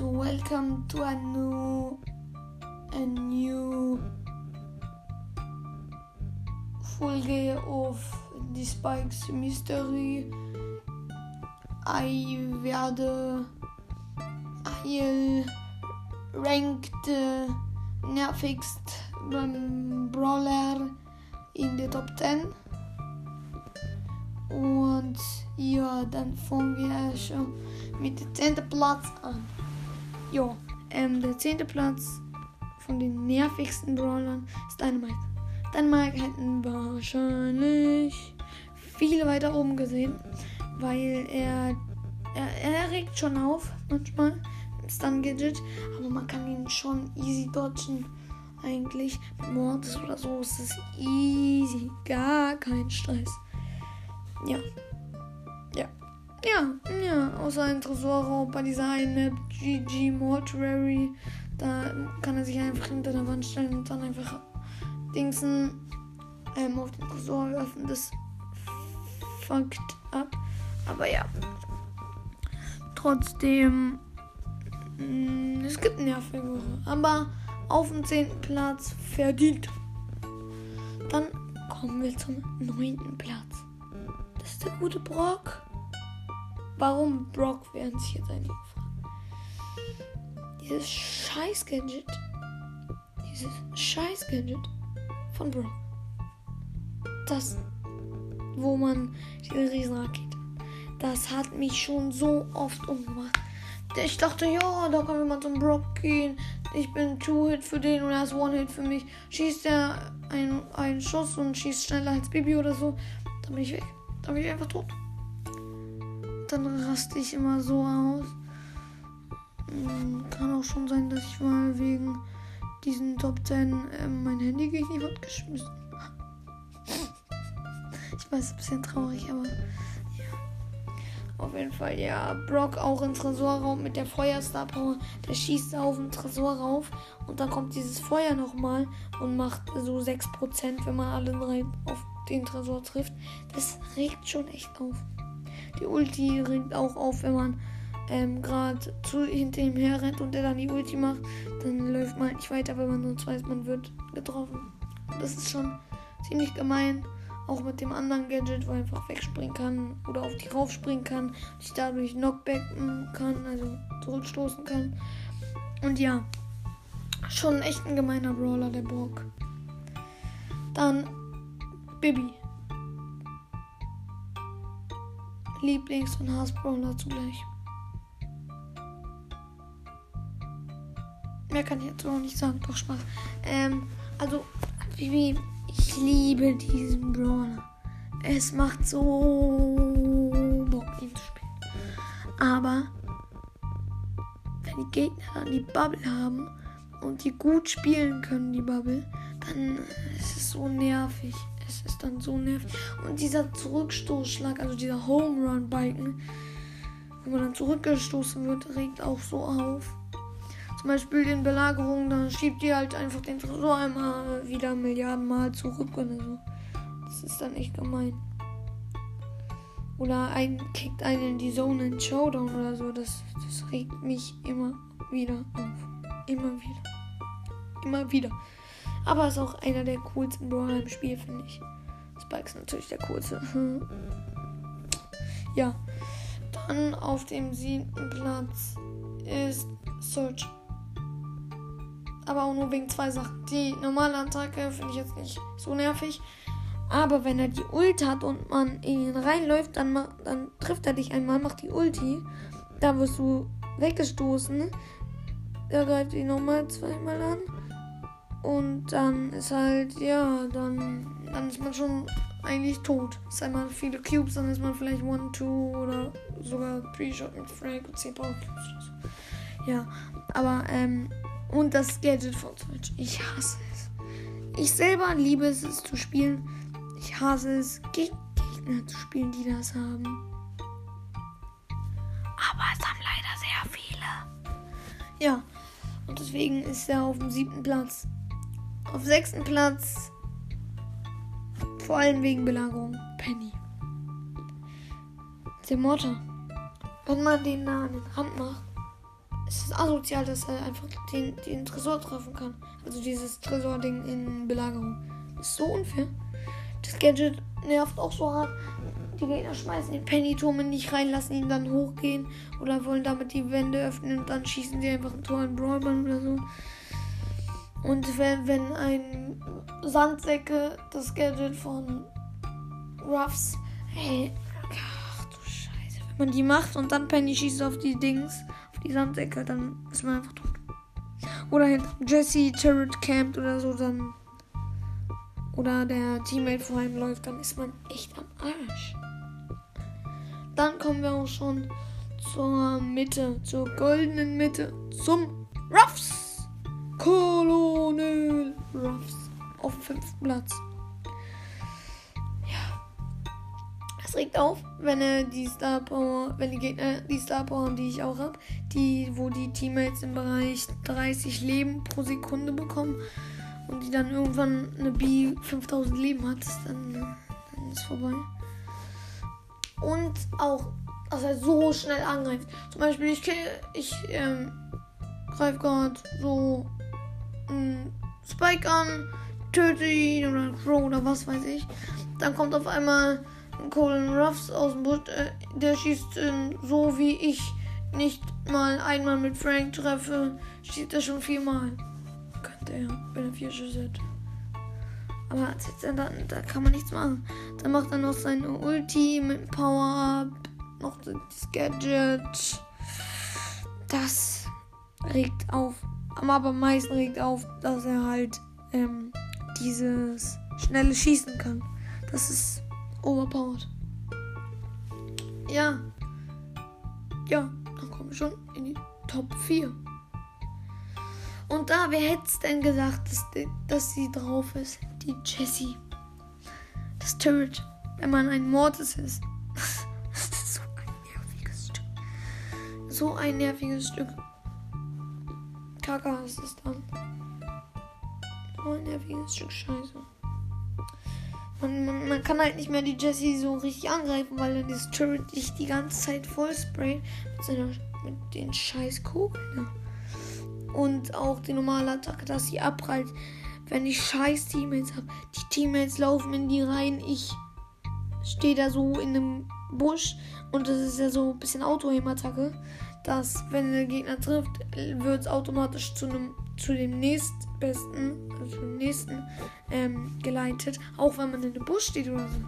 and welcome to a new a new Folge of The Spikes Mystery. Ich werde Heil ranked äh, nervigst beim Brawler in der Top 10. Und ja, dann fangen wir schon mit dem 10. Platz an. Ja, ähm, der 10. Platz von den nervigsten Brawlern ist Dynamite. Dynamite hätten wahrscheinlich viele weiter oben gesehen, weil er, er, er regt schon auf manchmal. Stun Gadget, aber man kann ihn schon easy dodgen. Eigentlich mit Mortis oder so ist es easy, gar kein Stress. Ja. Ja, ja, außer ein Tresorraub bei dieser Map GG Mortuary. Da kann er sich einfach hinter der Wand stellen und dann einfach Dingsen ähm, auf den Tresor werfen. Das fuckt ab. Aber ja. Trotzdem Mm, es gibt nervige, aber auf dem 10. Platz verdient. Dann kommen wir zum 9. Platz. Das ist der gute Brock. Warum Brock, werden sich jetzt fragen. Dieses scheiß Gadget. Dieses scheiß Gadget von Brock. Das, wo man diese Riesenrakete. Das hat mich schon so oft umgebracht. Ich dachte, ja, da kann jemand zum Brock gehen. Ich bin Two-Hit für den und er ist One-Hit für mich. Schießt er einen, einen Schuss und schießt schneller als Bibi oder so, dann bin ich weg. Dann bin ich einfach tot. Dann raste ich immer so aus. Hm, kann auch schon sein, dass ich mal wegen diesen Top 10 äh, mein Handy gegen die Wand geschmissen Ich weiß, ein bisschen traurig, aber auf jeden Fall, ja. Brock auch im Tresorraum mit der Feuerstar Power. Der schießt auf den Tresor rauf. Und dann kommt dieses Feuer nochmal und macht so 6%, wenn man alle drei auf den Tresor trifft. Das regt schon echt auf. Die Ulti regt auch auf, wenn man ähm, gerade hinter ihm her rennt und der dann die Ulti macht. Dann läuft man nicht weiter, wenn man sonst weiß, man wird getroffen. Das ist schon ziemlich gemein. Auch mit dem anderen Gadget, wo er einfach wegspringen kann oder auf die raufspringen kann, sich dadurch knockbacken kann, also zurückstoßen kann. Und ja, schon echt ein gemeiner Brawler, der Brock. Dann Bibi. Lieblings- und Hassbrawler zugleich. Mehr kann ich jetzt noch nicht sagen, doch Spaß. Ähm, also, Bibi ich liebe diesen Brawler. Es macht so Bock, ihn zu spielen. Aber wenn die Gegner dann die Bubble haben und die gut spielen können, die Bubble, dann ist es so nervig. Es ist dann so nervig. Und dieser Zurückstoßschlag, also dieser Home Run Balken, wenn man dann zurückgestoßen wird, regt auch so auf zum Beispiel in Belagerungen, dann schiebt die halt einfach den Tresor einmal wieder Milliarden Mal zurück oder so. Das ist dann echt gemein. Oder ein kickt einen in die Zone in Showdown oder so. Das, das regt mich immer wieder auf. Immer wieder. Immer wieder. Aber ist auch einer der coolsten Brawler im Spiel, finde ich. Spike ist natürlich der coolste. ja. Dann auf dem siebten Platz ist Search aber auch nur wegen zwei Sachen. Die normale Attacke finde ich jetzt nicht so nervig. Aber wenn er die Ult hat und man in ihn reinläuft, dann, dann trifft er dich einmal, macht die Ulti. Da wirst du weggestoßen. Er greift ihn nochmal zweimal an. Und dann ist halt, ja, dann, dann ist man schon eigentlich tot. Ist einmal viele Cubes, dann ist man vielleicht 1, 2 oder sogar 3 Shot mit Frank und 10 Power Cubes. Ja, aber ähm, und das Gadget von Switch. Ich hasse es. Ich selber liebe es, es zu spielen. Ich hasse es, gegen Gegner zu spielen, die das haben. Aber es haben leider sehr viele. Ja, und deswegen ist er auf dem siebten Platz. Auf sechsten Platz, vor allem wegen Belagerung, Penny. Der Motte. Wenn man den da an den Rand macht, es ist asozial, dass er einfach den, den Tresor treffen kann. Also dieses Tresor-Ding in Belagerung. Das ist so unfair. Das Gadget nervt auch so hart. Die Gegner schmeißen den Penny-Turm in dich rein, lassen ihn dann hochgehen oder wollen damit die Wände öffnen und dann schießen sie einfach ein Tor in Brawlbahn oder so. Und wenn, wenn ein Sandsäcke das Gadget von Ruffs, hey, ach du Scheiße, wenn man die macht und dann Penny schießt auf die Dings, auf die Sandsäcke, dann ist man einfach tot. Oder hinter Jesse Turret campt oder so, dann oder der Teammate vor ihm läuft, dann ist man echt am Arsch. Dann kommen wir auch schon zur Mitte, zur goldenen Mitte, zum Ruffs. Colonel Ruffs auf dem fünften Platz. Ja. Es regt auf, wenn er die Star Power, wenn die Gegner die Star Power, die ich auch habe, die, wo die Teammates im Bereich 30 Leben pro Sekunde bekommen und die dann irgendwann eine B 5000 Leben hat, dann, dann ist vorbei. Und auch, dass er so schnell angreift. Zum Beispiel, ich, ich ähm, greife gerade so Spike an, töte ihn oder Crow oder was weiß ich. Dann kommt auf einmal ein Colin Ruffs aus dem Busch, äh, der schießt äh, so wie ich nicht mal einmal mit Frank treffe, schießt er schon viermal. Könnte er, wenn er vier Schüsse hat. Aber da, da kann man nichts machen. Dann macht er noch seine Ulti mit Power-Up. Noch das Gadget. Das regt auf. Aber am meisten regt auf, dass er halt ähm, dieses schnelle Schießen kann. Das ist overpowered. Ja. Ja, dann kommen wir schon in die Top 4. Und da, wer hätte es denn gesagt, dass, dass sie drauf ist? Die Jessie. Das Turret, wenn man ein Mortis ist. Das ist so ein nerviges Stück. So ein nerviges Stück. Kaka ist es dann. So ein nerviges Stück Scheiße. Man, man, man, kann halt nicht mehr die Jessie so richtig angreifen, weil dann das Turret dich die ganze Zeit voll sprayt mit, seiner, mit den scheiß Kugeln. Und auch die normale Attacke, dass sie abprallt wenn ich scheiß Teammates habe. Die Teammates laufen in die Reihen. Ich stehe da so in einem Busch und das ist ja so ein bisschen Auto-Aim-Attacke, dass wenn der Gegner trifft, wird es automatisch zu einem zu dem nächstbesten, also dem nächsten ähm, geleitet, auch wenn man in einem Busch steht oder so.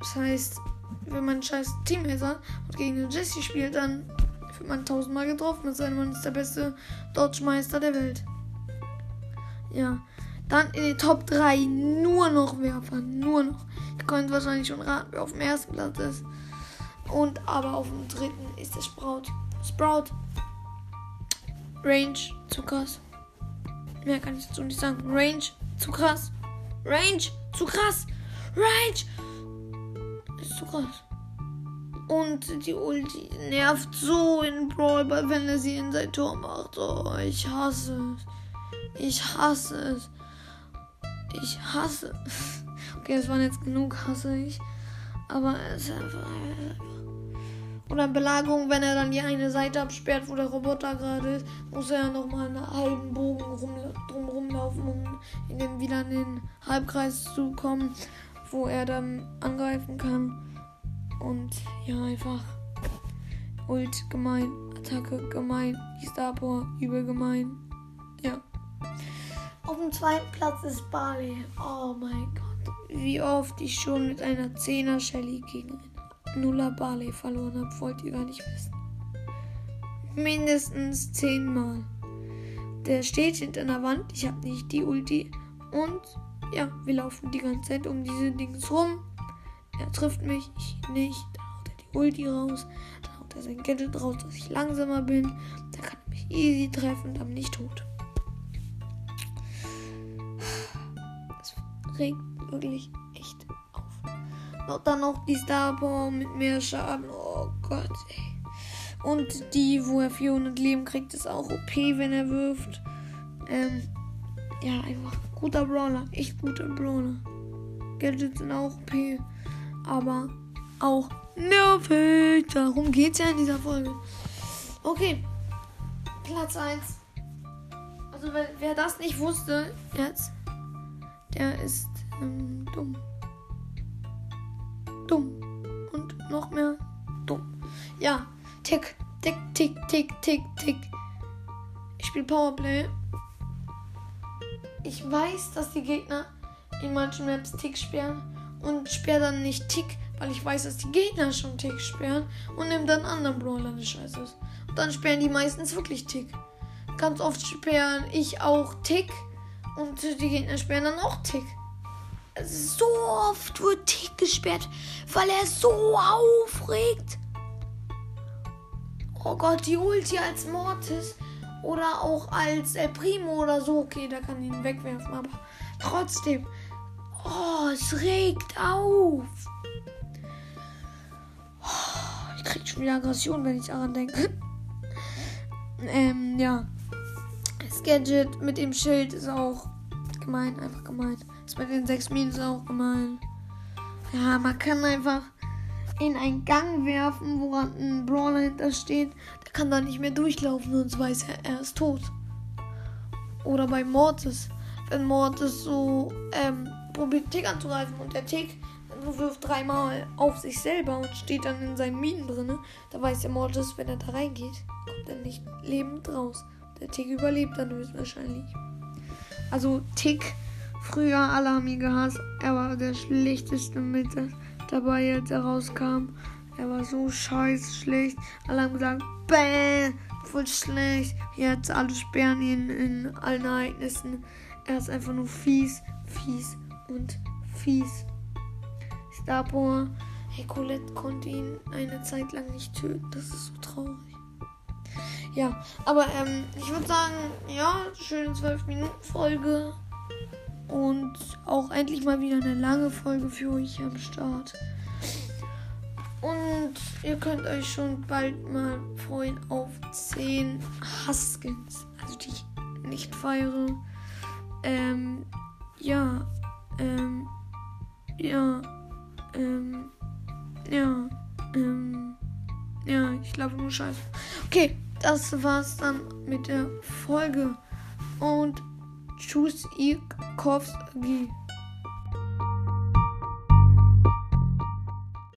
Das heißt, wenn man scheiß Teammates hat und gegen den Jesse spielt, dann wird man tausendmal getroffen, es sei denn, man ist der beste Dodge-Meister der Welt. Ja. Dann in den Top 3 nur noch Werfer. Nur noch. Ihr könnt wahrscheinlich schon raten, wer auf dem ersten Platz ist. Und aber auf dem dritten ist der Sprout. Sprout. Range zu krass. Mehr kann ich dazu nicht sagen. Range zu krass. Range zu krass. Range ist zu krass. Und die Ulti nervt so in Brawl, wenn er sie in sein Tor macht. Oh, ich hasse es. Ich hasse es. Ich hasse. Okay, es waren jetzt genug, hasse ich. Aber es ist einfach. Oder Belagerung, wenn er dann die eine Seite absperrt, wo der Roboter gerade ist, muss er ja nochmal einen halben Bogen rum, drum rumlaufen, um in den, wieder in den Halbkreis zu kommen, wo er dann angreifen kann. Und ja, einfach Ult gemein, Attacke gemein, die Star Power übel gemein. Ja. Auf dem zweiten Platz ist Barley. Oh mein Gott. Wie oft ich schon mit einer 10er Shelly gegen Nuller Barley verloren habe, wollt ihr gar nicht wissen. Mindestens zehnmal. Der steht hinter einer Wand. Ich habe nicht die Ulti. Und ja, wir laufen die ganze Zeit um diese Dings rum. Er trifft mich, ich nicht. Dann haut er die Ulti raus. Dann haut er sein Gadget raus, dass ich langsamer bin. Dann kann er mich easy treffen, dann bin ich tot. regt wirklich. Und dann noch die Star Power mit mehr Schaden. Oh Gott, ey. Und die, wo er 400 Leben kriegt, ist auch OP, wenn er wirft. Ähm, ja, einfach guter Brawler. Echt guter Brawler. Gadgets sind auch OP. Aber auch nervig. Darum geht's ja in dieser Folge. Okay, Platz 1. Also wer, wer das nicht wusste, jetzt, der ist ähm, dumm. Dumm. Und noch mehr dumm. Ja, tick, tick, tick, tick, tick, tick. Ich spiele Powerplay. Ich weiß, dass die Gegner in manchen Maps Tick sperren und sperre dann nicht Tick, weil ich weiß, dass die Gegner schon Tick sperren und nehme dann anderen Brawler, der scheiße. Und dann sperren die meistens wirklich Tick. Ganz oft sperren ich auch Tick und die Gegner sperren dann auch Tick. So oft wird Tick gesperrt, weil er so aufregt. Oh Gott, die Ulti als Mortis oder auch als El Primo oder so. Okay, da kann ich ihn wegwerfen, aber trotzdem. Oh, es regt auf. Oh, ich krieg schon wieder Aggression, wenn ich daran denke. ähm, ja. Das Gadget mit dem Schild ist auch gemein, einfach gemein. Das mit den sechs Minen ist auch gemein. Ja, man kann einfach in einen Gang werfen, wo ein Brawler hinter steht. Der kann da nicht mehr durchlaufen, sonst weiß er, er ist tot. Oder bei Mortis. Wenn Mortis so ähm, probiert Tick anzugreifen und der Tick wirft dreimal auf sich selber und steht dann in seinen Minen drin, da weiß der Mortis, wenn er da reingeht, kommt er nicht lebend raus. Der Tick überlebt dann höchstwahrscheinlich. Also Tick, früher alle haben ihn gehasst, er war der schlechteste mit dabei, als er rauskam. Er war so scheiß schlecht. Alle haben gesagt, bäh, voll schlecht. Jetzt alle sperren ihn in allen Ereignissen. Er ist einfach nur fies, fies und fies. Starboy, hey, Colette konnte ihn eine Zeit lang nicht töten. Das ist so traurig. Ja, aber ähm, ich würde sagen, ja, schöne 12 Minuten Folge. Und auch endlich mal wieder eine lange Folge für euch am Start. Und ihr könnt euch schon bald mal freuen auf 10 Haskins. Also die ich nicht feiere. Ähm, ja, ähm, ja, ähm, ja, ähm, ja, ich glaube nur Scheiße. Okay, das war's dann mit der Folge. Und tschüss, ihr Kopfs.